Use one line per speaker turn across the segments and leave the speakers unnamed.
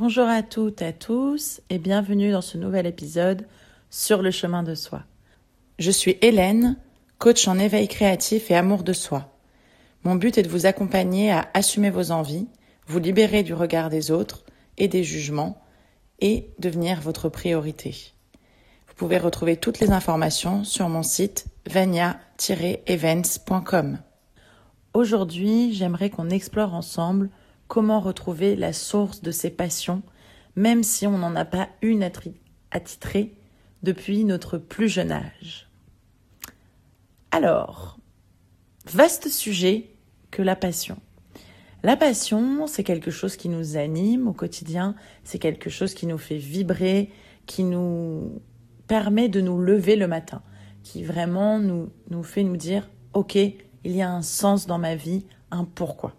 Bonjour à toutes et à tous et bienvenue dans ce nouvel épisode sur le chemin de soi. Je suis Hélène, coach en éveil créatif et amour de soi. Mon but est de vous accompagner à assumer vos envies, vous libérer du regard des autres et des jugements et devenir votre priorité. Vous pouvez retrouver toutes les informations sur mon site vania-events.com. Aujourd'hui, j'aimerais qu'on explore ensemble comment retrouver la source de ses passions, même si on n'en a pas une attitrée depuis notre plus jeune âge. Alors, vaste sujet que la passion. La passion, c'est quelque chose qui nous anime au quotidien, c'est quelque chose qui nous fait vibrer, qui nous permet de nous lever le matin, qui vraiment nous, nous fait nous dire, OK, il y a un sens dans ma vie, un pourquoi.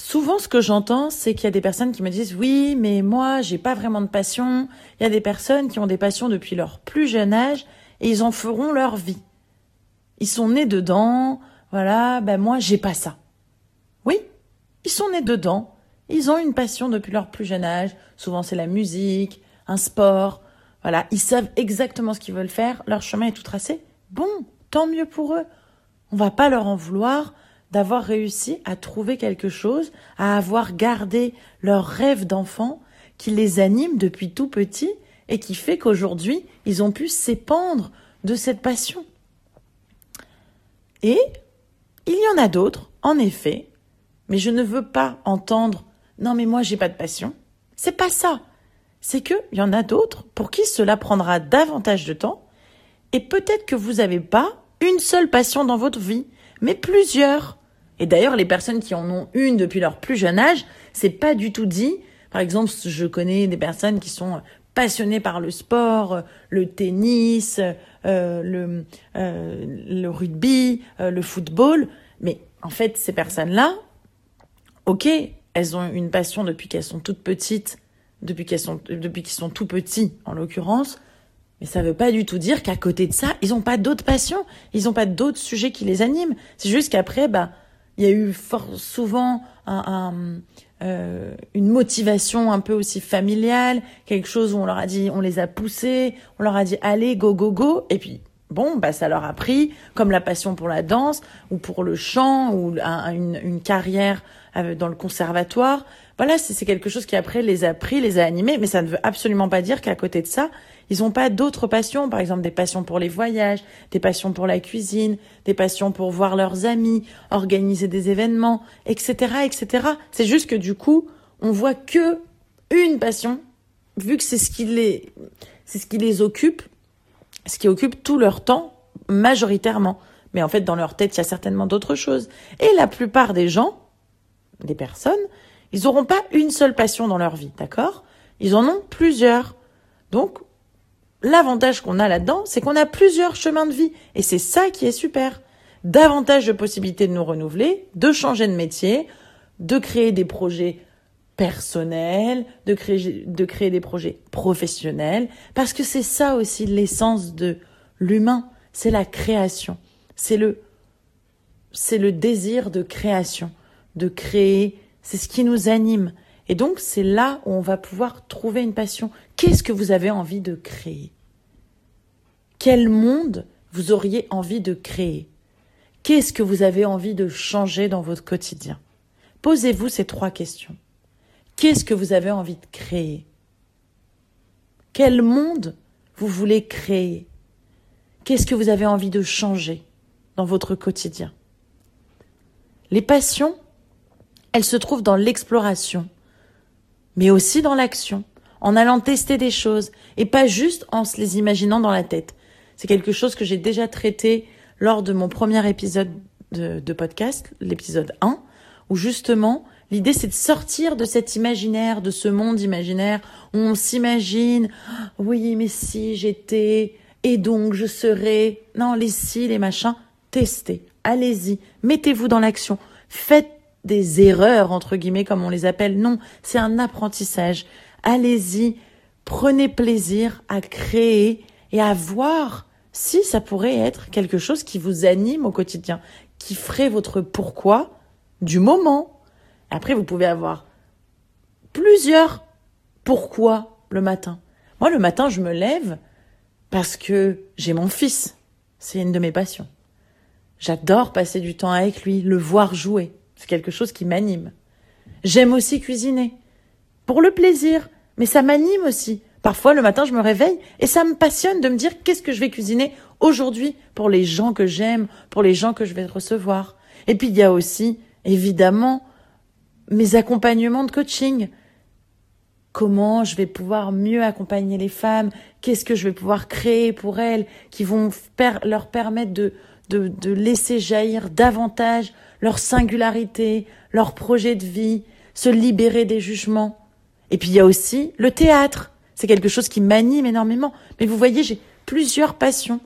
Souvent, ce que j'entends, c'est qu'il y a des personnes qui me disent oui, mais moi, j'ai pas vraiment de passion. Il y a des personnes qui ont des passions depuis leur plus jeune âge et ils en feront leur vie. Ils sont nés dedans. Voilà, ben moi, j'ai pas ça. Oui, ils sont nés dedans. Ils ont une passion depuis leur plus jeune âge. Souvent, c'est la musique, un sport. Voilà, ils savent exactement ce qu'ils veulent faire. Leur chemin est tout tracé. Bon, tant mieux pour eux. On va pas leur en vouloir d'avoir réussi à trouver quelque chose, à avoir gardé leur rêve d'enfant qui les anime depuis tout petit et qui fait qu'aujourd'hui, ils ont pu s'épandre de cette passion. Et il y en a d'autres, en effet, mais je ne veux pas entendre non mais moi j'ai pas de passion. C'est pas ça. C'est que il y en a d'autres pour qui cela prendra davantage de temps et peut-être que vous n'avez pas une seule passion dans votre vie, mais plusieurs. Et d'ailleurs, les personnes qui en ont une depuis leur plus jeune âge, c'est pas du tout dit. Par exemple, je connais des personnes qui sont passionnées par le sport, le tennis, euh, le, euh, le rugby, euh, le football. Mais en fait, ces personnes-là, ok, elles ont une passion depuis qu'elles sont toutes petites, depuis qu'elles sont, depuis qu'ils sont tout petits, en l'occurrence. Mais ça veut pas du tout dire qu'à côté de ça, ils ont pas d'autres passions, ils ont pas d'autres sujets qui les animent. C'est juste qu'après, bah, il y a eu fort souvent un, euh, une motivation un peu aussi familiale, quelque chose où on leur a dit, on les a poussés, on leur a dit allez go go go, et puis bon bah ça leur a pris comme la passion pour la danse ou pour le chant ou une, une carrière euh, dans le conservatoire. Voilà, c'est quelque chose qui après les a pris, les a animés, mais ça ne veut absolument pas dire qu'à côté de ça, ils n'ont pas d'autres passions, par exemple des passions pour les voyages, des passions pour la cuisine, des passions pour voir leurs amis, organiser des événements, etc., etc. C'est juste que du coup, on voit que une passion, vu que c'est ce qui les, c'est ce qui les occupe, ce qui occupe tout leur temps, majoritairement. Mais en fait, dans leur tête, il y a certainement d'autres choses. Et la plupart des gens, des personnes, ils n'auront pas une seule passion dans leur vie, d'accord? Ils en ont plusieurs. Donc, l'avantage qu'on a là-dedans, c'est qu'on a plusieurs chemins de vie. Et c'est ça qui est super. Davantage de possibilités de nous renouveler, de changer de métier, de créer des projets personnels, de créer, de créer des projets professionnels, parce que c'est ça aussi l'essence de l'humain, c'est la création, c'est le, c'est le désir de création, de créer, c'est ce qui nous anime. Et donc, c'est là où on va pouvoir trouver une passion. Qu'est-ce que vous avez envie de créer? Quel monde vous auriez envie de créer? Qu'est-ce que vous avez envie de changer dans votre quotidien? Posez-vous ces trois questions. Qu'est-ce que vous avez envie de créer? Quel monde vous voulez créer? Qu'est-ce que vous avez envie de changer dans votre quotidien? Les passions, elles se trouvent dans l'exploration, mais aussi dans l'action, en allant tester des choses et pas juste en se les imaginant dans la tête. C'est quelque chose que j'ai déjà traité lors de mon premier épisode de, podcast, l'épisode 1, où justement l'idée c'est de sortir de cet imaginaire, de ce monde imaginaire où on s'imagine, oui mais si j'étais, et donc je serais, non les si, les machins, testez, allez-y, mettez-vous dans l'action, faites des erreurs, entre guillemets, comme on les appelle. Non, c'est un apprentissage. Allez-y, prenez plaisir à créer et à voir si ça pourrait être quelque chose qui vous anime au quotidien, qui ferait votre pourquoi du moment. Après, vous pouvez avoir plusieurs pourquoi le matin. Moi, le matin, je me lève parce que j'ai mon fils. C'est une de mes passions. J'adore passer du temps avec lui, le voir jouer. C'est quelque chose qui m'anime. J'aime aussi cuisiner. Pour le plaisir. Mais ça m'anime aussi. Parfois, le matin, je me réveille et ça me passionne de me dire qu'est-ce que je vais cuisiner aujourd'hui pour les gens que j'aime, pour les gens que je vais recevoir. Et puis, il y a aussi, évidemment, mes accompagnements de coaching. Comment je vais pouvoir mieux accompagner les femmes? Qu'est-ce que je vais pouvoir créer pour elles qui vont leur permettre de, de, de laisser jaillir davantage leur singularité, leur projet de vie, se libérer des jugements. Et puis il y a aussi le théâtre. C'est quelque chose qui m'anime énormément. Mais vous voyez, j'ai plusieurs passions.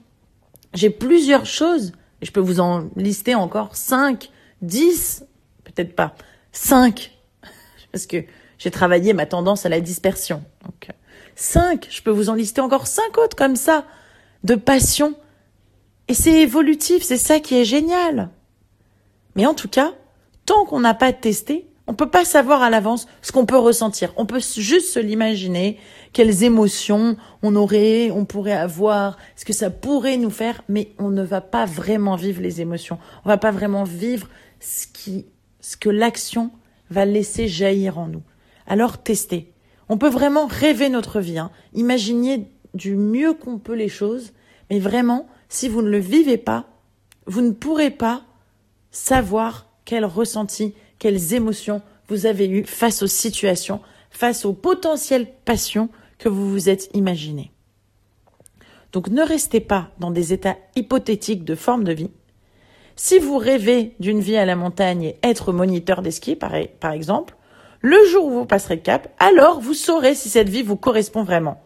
J'ai plusieurs choses. Et je peux vous en lister encore cinq, dix, peut-être pas, cinq. Parce que j'ai travaillé ma tendance à la dispersion. Donc, cinq. Je peux vous en lister encore cinq autres comme ça. De passions. Et c'est évolutif. C'est ça qui est génial. Mais en tout cas, tant qu'on n'a pas testé, on peut pas savoir à l'avance ce qu'on peut ressentir. On peut juste se l'imaginer, quelles émotions on aurait, on pourrait avoir, ce que ça pourrait nous faire, mais on ne va pas vraiment vivre les émotions. On va pas vraiment vivre ce qui, ce que l'action va laisser jaillir en nous. Alors testez. On peut vraiment rêver notre vie, hein. imaginer du mieux qu'on peut les choses, mais vraiment, si vous ne le vivez pas, vous ne pourrez pas savoir quel ressenti, quelles émotions vous avez eues face aux situations, face aux potentielles passions que vous vous êtes imaginées. Donc ne restez pas dans des états hypothétiques de forme de vie. Si vous rêvez d'une vie à la montagne et être moniteur des skis, par, par exemple, le jour où vous passerez le cap, alors vous saurez si cette vie vous correspond vraiment.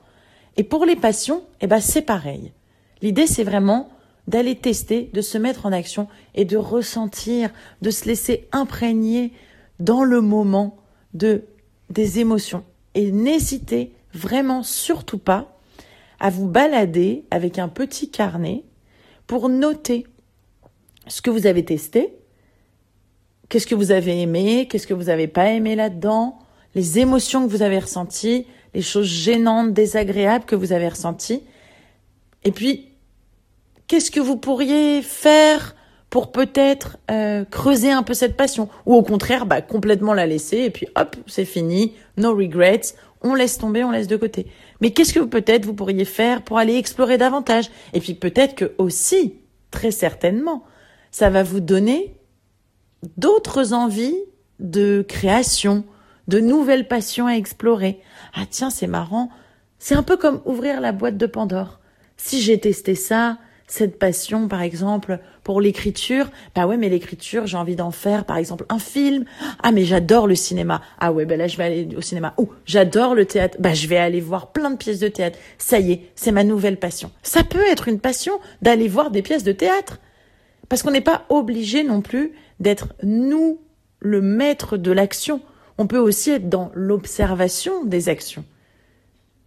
Et pour les passions, eh ben c'est pareil. L'idée c'est vraiment d'aller tester, de se mettre en action et de ressentir, de se laisser imprégner dans le moment de des émotions. Et n'hésitez vraiment surtout pas à vous balader avec un petit carnet pour noter ce que vous avez testé, qu'est-ce que vous avez aimé, qu'est-ce que vous n'avez pas aimé là-dedans, les émotions que vous avez ressenties, les choses gênantes, désagréables que vous avez ressenties. Et puis, qu'est-ce que vous pourriez faire pour peut-être euh, creuser un peu cette passion? Ou au contraire bah, complètement la laisser et puis hop c'est fini. No regrets. On laisse tomber on laisse de côté. Mais qu'est-ce que peut-être vous pourriez faire pour aller explorer davantage? Et puis peut-être que aussi très certainement ça va vous donner d'autres envies de création de nouvelles passions à explorer. Ah tiens c'est marrant. C'est un peu comme ouvrir la boîte de Pandore si j'ai testé ça cette passion, par exemple, pour l'écriture. Bah ouais, mais l'écriture, j'ai envie d'en faire, par exemple, un film. Ah, mais j'adore le cinéma. Ah ouais, ben là, je vais aller au cinéma. Oh, j'adore le théâtre. Bah, je vais aller voir plein de pièces de théâtre. Ça y est, c'est ma nouvelle passion. Ça peut être une passion d'aller voir des pièces de théâtre. Parce qu'on n'est pas obligé non plus d'être nous le maître de l'action. On peut aussi être dans l'observation des actions.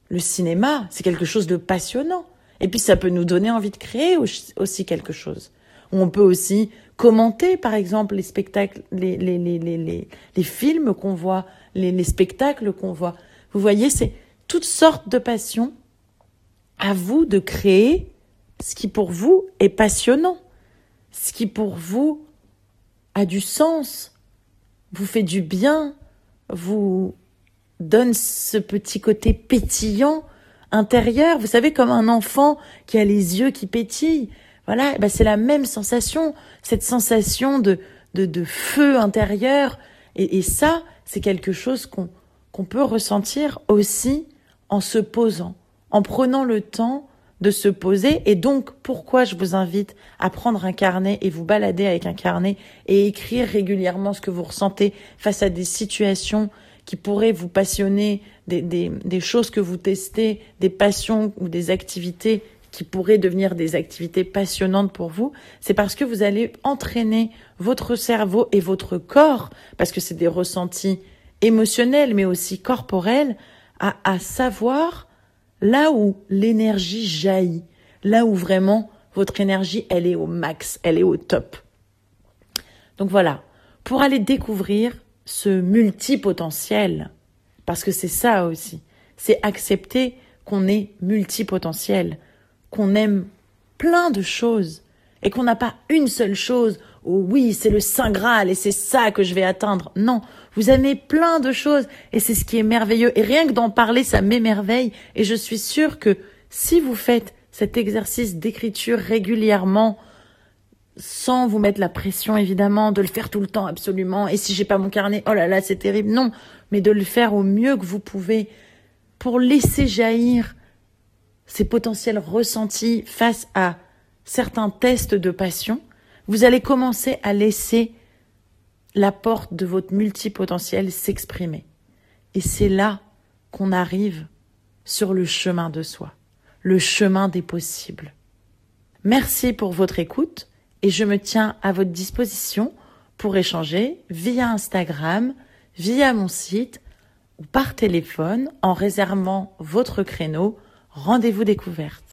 Le cinéma, c'est quelque chose de passionnant. Et puis ça peut nous donner envie de créer aussi quelque chose. On peut aussi commenter, par exemple, les spectacles, les, films qu'on voit, les spectacles qu'on voit. Vous voyez, c'est toutes sortes de passions. À vous de créer ce qui pour vous est passionnant, ce qui pour vous a du sens, vous fait du bien, vous donne ce petit côté pétillant intérieur, vous savez, comme un enfant qui a les yeux qui pétillent. Voilà, bah c'est la même sensation, cette sensation de, de, de feu intérieur. Et, et ça, c'est quelque chose qu'on qu'on peut ressentir aussi en se posant, en prenant le temps de se poser. Et donc, pourquoi je vous invite à prendre un carnet et vous balader avec un carnet et écrire régulièrement ce que vous ressentez face à des situations qui pourraient vous passionner, des, des, des choses que vous testez, des passions ou des activités qui pourraient devenir des activités passionnantes pour vous, c'est parce que vous allez entraîner votre cerveau et votre corps, parce que c'est des ressentis émotionnels mais aussi corporels, à, à savoir là où l'énergie jaillit, là où vraiment votre énergie, elle est au max, elle est au top. Donc voilà, pour aller découvrir ce multipotentiel, Parce que c'est ça aussi. C'est accepter qu'on est multipotentiel, qu'on aime plein de choses et qu'on n'a pas une seule chose où oui, c'est le Saint Graal et c'est ça que je vais atteindre. Non, vous aimez plein de choses et c'est ce qui est merveilleux. Et rien que d'en parler, ça m'émerveille. Et je suis sûre que si vous faites cet exercice d'écriture régulièrement, sans vous mettre la pression évidemment de le faire tout le temps absolument. Et si j'ai pas mon carnet oh là là c'est terrible. Non mais de le faire au mieux que vous pouvez pour laisser jaillir ces potentiels ressentis face à certains tests de passion vous allez commencer à laisser la porte de votre multipotentiel s'exprimer. Et c'est là qu'on arrive sur le chemin de soi le chemin des possibles. Merci pour votre écoute et je me tiens à votre disposition pour échanger via Instagram, via mon site ou par téléphone en réservant votre créneau. Rendez-vous découverte.